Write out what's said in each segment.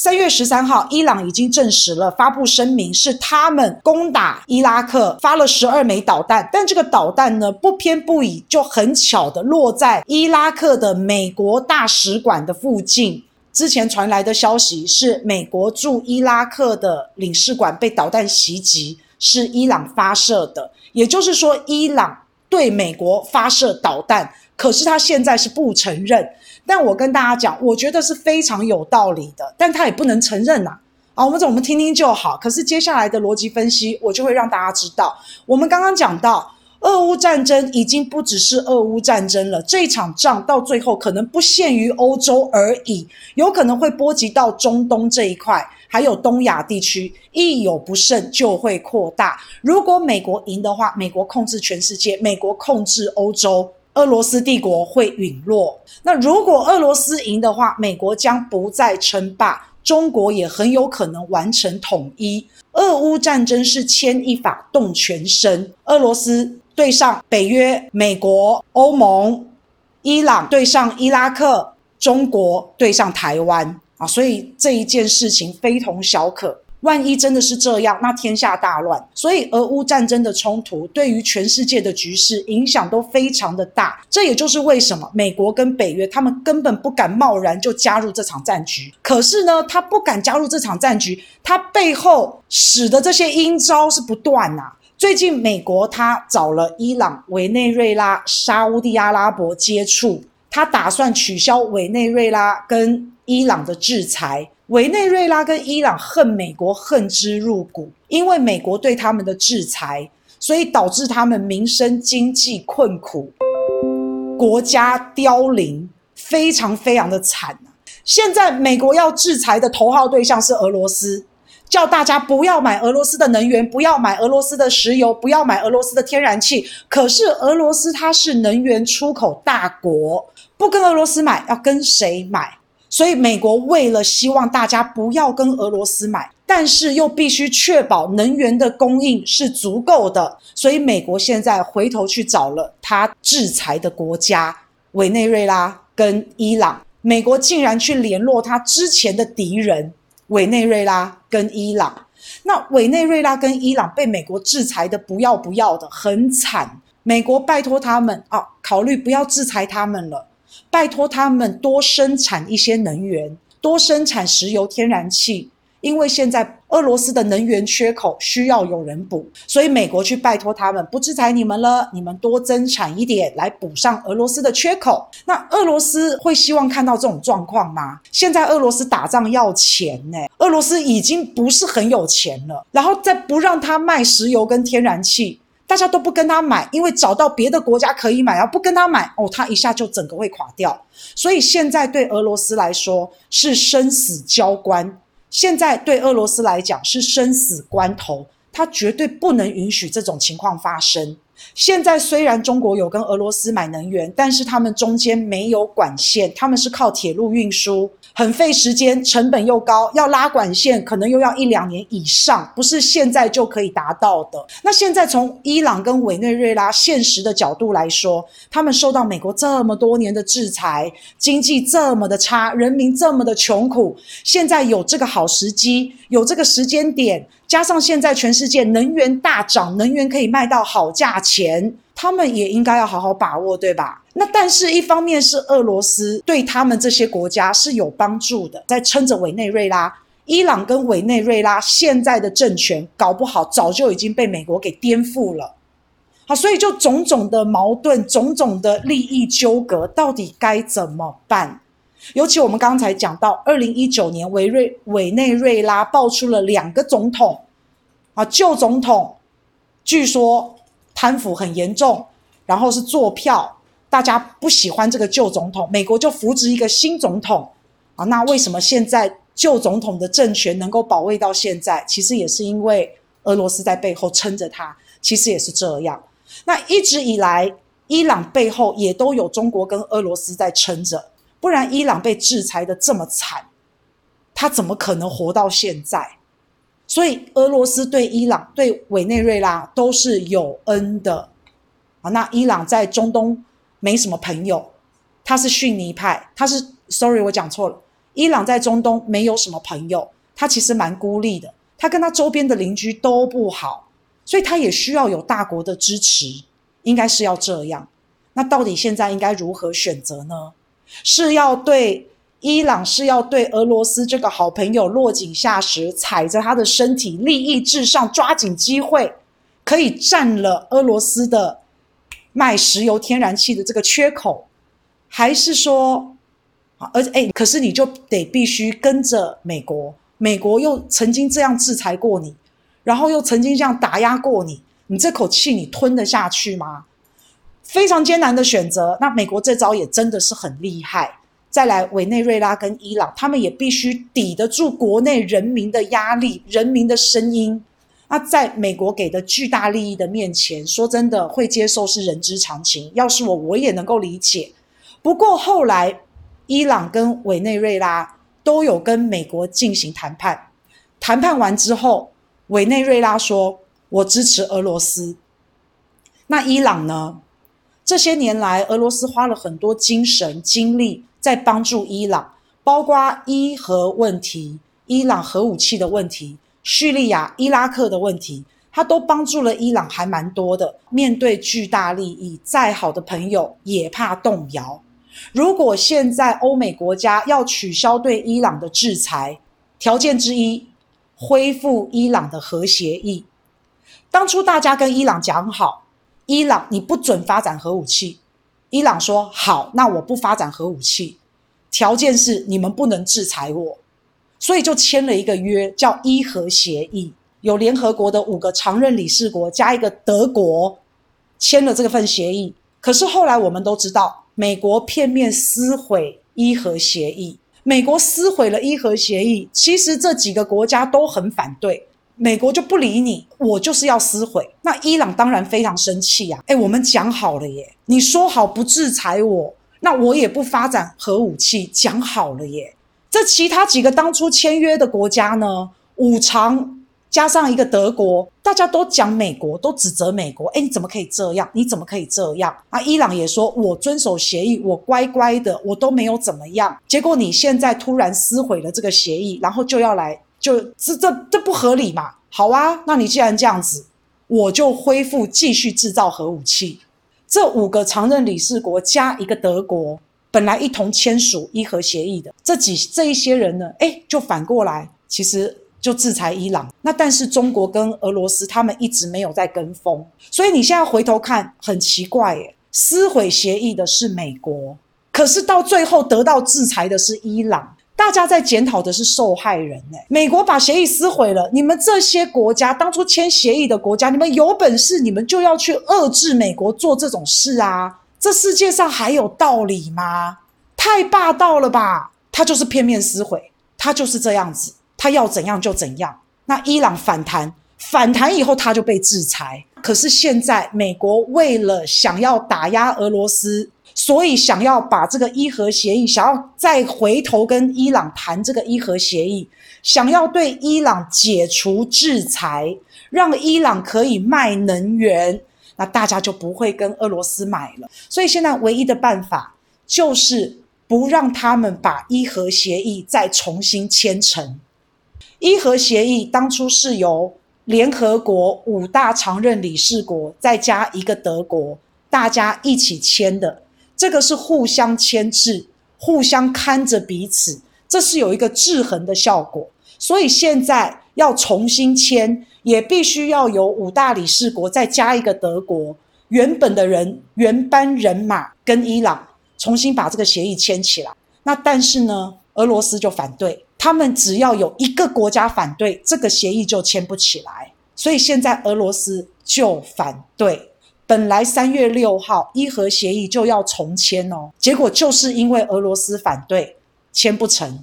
三月十三号，伊朗已经证实了，发布声明是他们攻打伊拉克，发了十二枚导弹，但这个导弹呢，不偏不倚，就很巧的落在伊拉克的美国大使馆的附近。之前传来的消息是，美国驻伊拉克的领事馆被导弹袭击，是伊朗发射的，也就是说，伊朗对美国发射导弹，可是他现在是不承认。但我跟大家讲，我觉得是非常有道理的，但他也不能承认呐。啊，我们我们听听就好。可是接下来的逻辑分析，我就会让大家知道，我们刚刚讲到，俄乌战争已经不只是俄乌战争了，这一场仗到最后可能不限于欧洲而已，有可能会波及到中东这一块，还有东亚地区，一有不慎就会扩大。如果美国赢的话，美国控制全世界，美国控制欧洲。俄罗斯帝国会陨落。那如果俄罗斯赢的话，美国将不再称霸，中国也很有可能完成统一。俄乌战争是牵一发动全身，俄罗斯对上北约、美国、欧盟，伊朗对上伊拉克，中国对上台湾啊，所以这一件事情非同小可。万一真的是这样，那天下大乱。所以，俄乌战争的冲突对于全世界的局势影响都非常的大。这也就是为什么美国跟北约他们根本不敢贸然就加入这场战局。可是呢，他不敢加入这场战局，他背后使的这些阴招是不断呐、啊。最近，美国他找了伊朗、委内瑞拉、沙乌地阿拉伯接触，他打算取消委内瑞拉跟伊朗的制裁。委内瑞拉跟伊朗恨美国恨之入骨，因为美国对他们的制裁，所以导致他们民生经济困苦，国家凋零，非常非常的惨。现在美国要制裁的头号对象是俄罗斯，叫大家不要买俄罗斯的能源，不要买俄罗斯的石油，不要买俄罗斯的天然气。可是俄罗斯它是能源出口大国，不跟俄罗斯买，要跟谁买？所以，美国为了希望大家不要跟俄罗斯买，但是又必须确保能源的供应是足够的，所以美国现在回头去找了他制裁的国家委内瑞拉跟伊朗。美国竟然去联络他之前的敌人委内瑞拉跟伊朗。那委内瑞拉跟伊朗被美国制裁的不要不要的，很惨。美国拜托他们啊，考虑不要制裁他们了。拜托他们多生产一些能源，多生产石油、天然气，因为现在俄罗斯的能源缺口需要有人补，所以美国去拜托他们，不制裁你们了，你们多增产一点来补上俄罗斯的缺口。那俄罗斯会希望看到这种状况吗？现在俄罗斯打仗要钱呢，俄罗斯已经不是很有钱了，然后再不让他卖石油跟天然气。大家都不跟他买，因为找到别的国家可以买，然后不跟他买，哦，他一下就整个会垮掉。所以现在对俄罗斯来说是生死交关，现在对俄罗斯来讲是生死关头，他绝对不能允许这种情况发生。现在虽然中国有跟俄罗斯买能源，但是他们中间没有管线，他们是靠铁路运输。很费时间，成本又高，要拉管线可能又要一两年以上，不是现在就可以达到的。那现在从伊朗跟委内瑞拉现实的角度来说，他们受到美国这么多年的制裁，经济这么的差，人民这么的穷苦，现在有这个好时机，有这个时间点，加上现在全世界能源大涨，能源可以卖到好价钱。他们也应该要好好把握，对吧？那但是，一方面是俄罗斯对他们这些国家是有帮助的，在撑着委内瑞拉。伊朗跟委内瑞拉现在的政权搞不好早就已经被美国给颠覆了。好，所以就种种的矛盾，种种的利益纠葛，到底该怎么办？尤其我们刚才讲到，二零一九年委瑞委内瑞拉爆出了两个总统，啊，旧总统据说。贪腐很严重，然后是作票，大家不喜欢这个旧总统，美国就扶植一个新总统啊。那为什么现在旧总统的政权能够保卫到现在？其实也是因为俄罗斯在背后撑着他，其实也是这样。那一直以来，伊朗背后也都有中国跟俄罗斯在撑着，不然伊朗被制裁的这么惨，他怎么可能活到现在？所以，俄罗斯对伊朗、对委内瑞拉都是有恩的啊。那伊朗在中东没什么朋友，他是逊尼派，他是，sorry，我讲错了，伊朗在中东没有什么朋友，他其实蛮孤立的，他跟他周边的邻居都不好，所以他也需要有大国的支持，应该是要这样。那到底现在应该如何选择呢？是要对伊朗，是要对俄罗斯这个好朋友落井下石，踩着他的身体，利益至上，抓紧机会，可以占了俄罗斯的卖石油天然气的这个缺口，还是说，而且哎，可是你就得必须跟着美国，美国又曾经这样制裁过你，然后又曾经这样打压过你，你这口气你吞得下去吗？非常艰难的选择。那美国这招也真的是很厉害。再来，委内瑞拉跟伊朗，他们也必须抵得住国内人民的压力、人民的声音。那在美国给的巨大利益的面前，说真的，会接受是人之常情。要是我，我也能够理解。不过后来，伊朗跟委内瑞拉都有跟美国进行谈判。谈判完之后，委内瑞拉说：“我支持俄罗斯。”那伊朗呢？这些年来，俄罗斯花了很多精神精力在帮助伊朗，包括伊核问题、伊朗核武器的问题、叙利亚、伊拉克的问题，他都帮助了伊朗，还蛮多的。面对巨大利益，再好的朋友也怕动摇。如果现在欧美国家要取消对伊朗的制裁，条件之一，恢复伊朗的核协议。当初大家跟伊朗讲好。伊朗，你不准发展核武器。伊朗说好，那我不发展核武器，条件是你们不能制裁我，所以就签了一个约，叫伊核协议，有联合国的五个常任理事国加一个德国签了这份协议。可是后来我们都知道，美国片面撕毁伊核协议，美国撕毁了伊核协议，其实这几个国家都很反对。美国就不理你，我就是要撕毁。那伊朗当然非常生气呀！诶，我们讲好了耶，你说好不制裁我，那我也不发展核武器，讲好了耶。这其他几个当初签约的国家呢？五常加上一个德国，大家都讲美国，都指责美国。诶，你怎么可以这样？你怎么可以这样？啊，伊朗也说我遵守协议，我乖乖的，我都没有怎么样。结果你现在突然撕毁了这个协议，然后就要来。就这这这不合理嘛？好啊，那你既然这样子，我就恢复继续制造核武器。这五个常任理事国加一个德国，本来一同签署伊核协议的这几这一些人呢，诶，就反过来，其实就制裁伊朗。那但是中国跟俄罗斯他们一直没有在跟风，所以你现在回头看很奇怪耶，撕毁协议的是美国，可是到最后得到制裁的是伊朗。大家在检讨的是受害人呢。美国把协议撕毁了，你们这些国家当初签协议的国家，你们有本事，你们就要去遏制美国做这种事啊！这世界上还有道理吗？太霸道了吧！他就是片面撕毁，他就是这样子，他要怎样就怎样。那伊朗反弹，反弹以后他就被制裁。可是现在美国为了想要打压俄罗斯。所以想要把这个伊核协议，想要再回头跟伊朗谈这个伊核协议，想要对伊朗解除制裁，让伊朗可以卖能源，那大家就不会跟俄罗斯买了。所以现在唯一的办法就是不让他们把伊核协议再重新签成。伊核协议当初是由联合国五大常任理事国再加一个德国，大家一起签的。这个是互相牵制，互相看着彼此，这是有一个制衡的效果。所以现在要重新签，也必须要有五大理事国再加一个德国，原本的人原班人马跟伊朗重新把这个协议签起来。那但是呢，俄罗斯就反对，他们只要有一个国家反对，这个协议就签不起来。所以现在俄罗斯就反对。本来三月六号伊核协议就要重签哦，结果就是因为俄罗斯反对，签不成，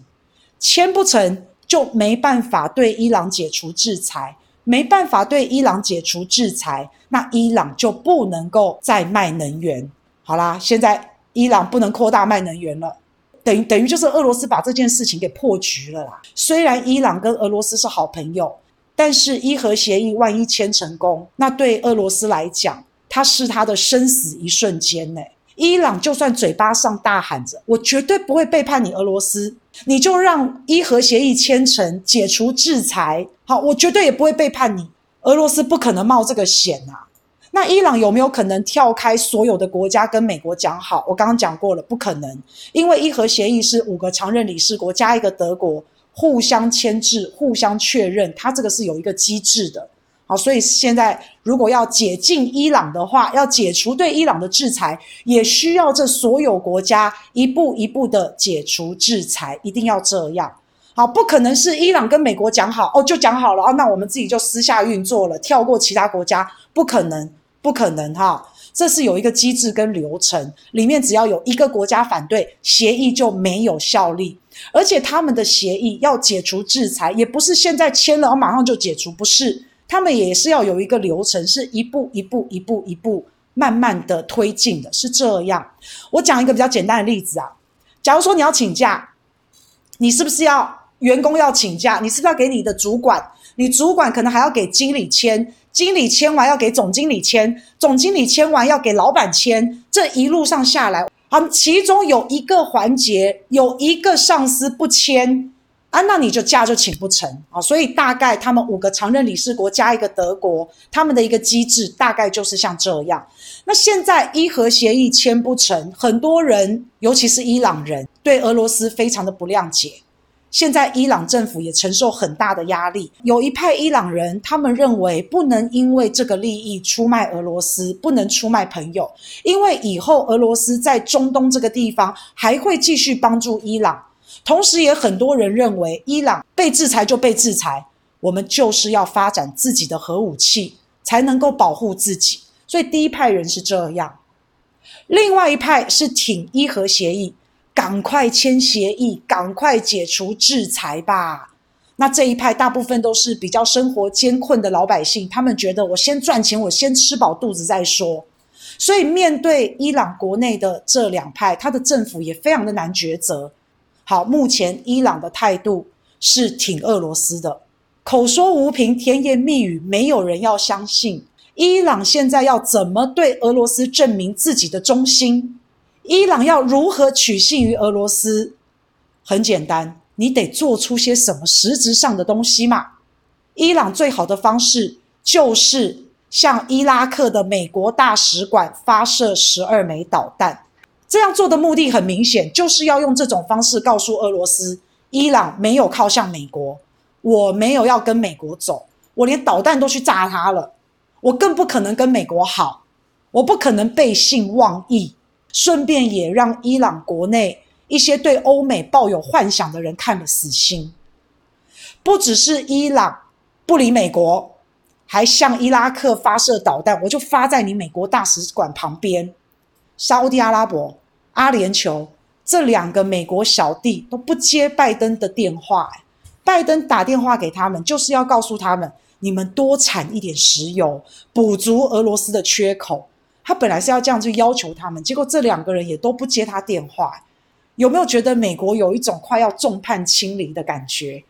签不成就没办法对伊朗解除制裁，没办法对伊朗解除制裁，那伊朗就不能够再卖能源。好啦，现在伊朗不能扩大卖能源了，等于等于就是俄罗斯把这件事情给破局了啦。虽然伊朗跟俄罗斯是好朋友，但是伊核协议万一签成功，那对俄罗斯来讲。他是他的生死一瞬间呢。伊朗就算嘴巴上大喊着“我绝对不会背叛你俄罗斯”，你就让伊核协议签成，解除制裁。好，我绝对也不会背叛你。俄罗斯不可能冒这个险啊。那伊朗有没有可能跳开所有的国家跟美国讲好？我刚刚讲过了，不可能，因为伊核协议是五个常任理事国加一个德国互相签字、互相确认，它这个是有一个机制的。好，所以现在如果要解禁伊朗的话，要解除对伊朗的制裁，也需要这所有国家一步一步的解除制裁，一定要这样。好，不可能是伊朗跟美国讲好哦，就讲好了啊，那我们自己就私下运作了，跳过其他国家，不可能。不可能哈，这是有一个机制跟流程，里面只要有一个国家反对，协议就没有效力。而且他们的协议要解除制裁，也不是现在签了，马上就解除，不是，他们也是要有一个流程，是一步一步、一步一步慢慢的推进的，是这样。我讲一个比较简单的例子啊，假如说你要请假，你是不是要员工要请假？你是不是要给你的主管？你主管可能还要给经理签。经理签完要给总经理签，总经理签完要给老板签，这一路上下来，啊，其中有一个环节有一个上司不签，啊，那你就假就请不成啊。所以大概他们五个常任理事国加一个德国，他们的一个机制大概就是像这样。那现在伊核协议签不成，很多人，尤其是伊朗人，对俄罗斯非常的不谅解。现在伊朗政府也承受很大的压力，有一派伊朗人，他们认为不能因为这个利益出卖俄罗斯，不能出卖朋友，因为以后俄罗斯在中东这个地方还会继续帮助伊朗。同时，也很多人认为伊朗被制裁就被制裁，我们就是要发展自己的核武器，才能够保护自己。所以第一派人是这样，另外一派是挺伊核协议。赶快签协议，赶快解除制裁吧。那这一派大部分都是比较生活艰困的老百姓，他们觉得我先赚钱，我先吃饱肚子再说。所以面对伊朗国内的这两派，他的政府也非常的难抉择。好，目前伊朗的态度是挺俄罗斯的，口说无凭，甜言蜜语，没有人要相信。伊朗现在要怎么对俄罗斯证明自己的忠心？伊朗要如何取信于俄罗斯？很简单，你得做出些什么实质上的东西嘛。伊朗最好的方式就是向伊拉克的美国大使馆发射十二枚导弹。这样做的目的很明显，就是要用这种方式告诉俄罗斯：伊朗没有靠向美国，我没有要跟美国走，我连导弹都去炸它了，我更不可能跟美国好，我不可能背信忘义。顺便也让伊朗国内一些对欧美抱有幻想的人看了死心。不只是伊朗不理美国，还向伊拉克发射导弹，我就发在你美国大使馆旁边。沙乌地阿拉伯、阿联酋这两个美国小弟都不接拜登的电话，拜登打电话给他们，就是要告诉他们，你们多产一点石油，补足俄罗斯的缺口。他本来是要这样去要求他们，结果这两个人也都不接他电话，有没有觉得美国有一种快要众叛亲离的感觉？